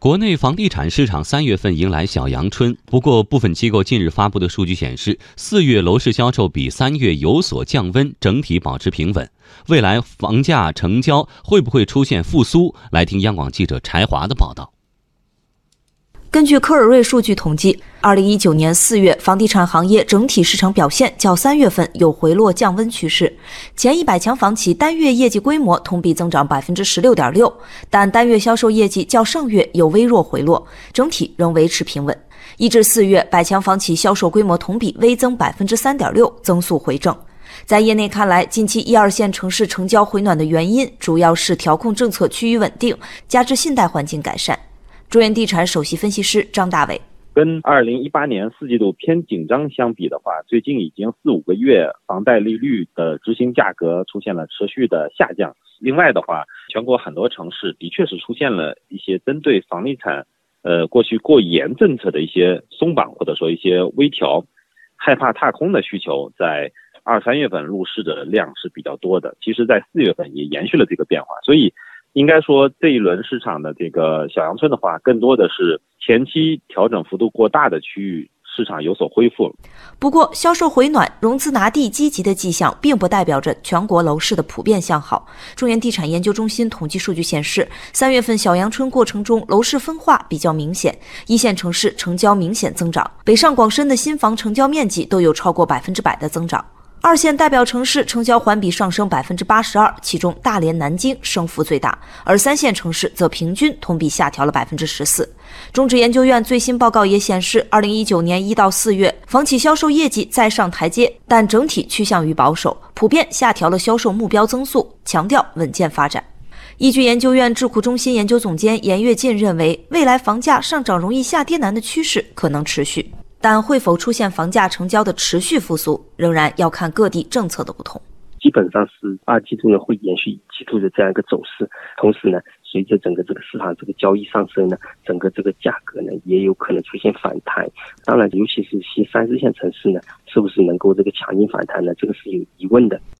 国内房地产市场三月份迎来小阳春，不过部分机构近日发布的数据显示，四月楼市销售比三月有所降温，整体保持平稳。未来房价成交会不会出现复苏？来听央广记者柴华的报道。根据科尔瑞数据统计，二零一九年四月房地产行业整体市场表现较三月份有回落降温趋势。前一百强房企单月业绩规模同比增长百分之十六点六，但单月销售业绩较上月有微弱回落，整体仍维持平稳。一至四月，百强房企销售规模同比微增百分之三点六，增速回正。在业内看来，近期一二线城市成交回暖的原因，主要是调控政策趋于稳定，加之信贷环境改善。中原地产首席分析师张大伟，跟二零一八年四季度偏紧张相比的话，最近已经四五个月，房贷利率的执行价格出现了持续的下降。另外的话，全国很多城市的确是出现了一些针对房地产，呃，过去过严政策的一些松绑或者说一些微调，害怕踏空的需求，在二三月份入市的量是比较多的。其实，在四月份也延续了这个变化，所以。应该说，这一轮市场的这个小阳春的话，更多的是前期调整幅度过大的区域市场有所恢复。不过，销售回暖、融资拿地积极的迹象，并不代表着全国楼市的普遍向好。中原地产研究中心统计数据显示，三月份小阳春过程中，楼市分化比较明显，一线城市成交明显增长，北上广深的新房成交面积都有超过百分之百的增长。二线代表城市成交环比上升百分之八十二，其中大连、南京升幅最大，而三线城市则平均同比下调了百分之十四。中指研究院最新报告也显示，二零一九年一到四月房企销售业绩再上台阶，但整体趋向于保守，普遍下调了销售目标增速，强调稳健发展。易居研究院智库中心研究总监严跃进认为，未来房价上涨容易下跌难的趋势可能持续。但会否出现房价成交的持续复苏，仍然要看各地政策的不同。基本上是二季度呢会延续一季度的这样一个走势，同时呢，随着整个这个市场这个交易上升呢，整个这个价格呢也有可能出现反弹。当然，尤其是新三四线城市呢，是不是能够这个强劲反弹呢？这个是有疑问的。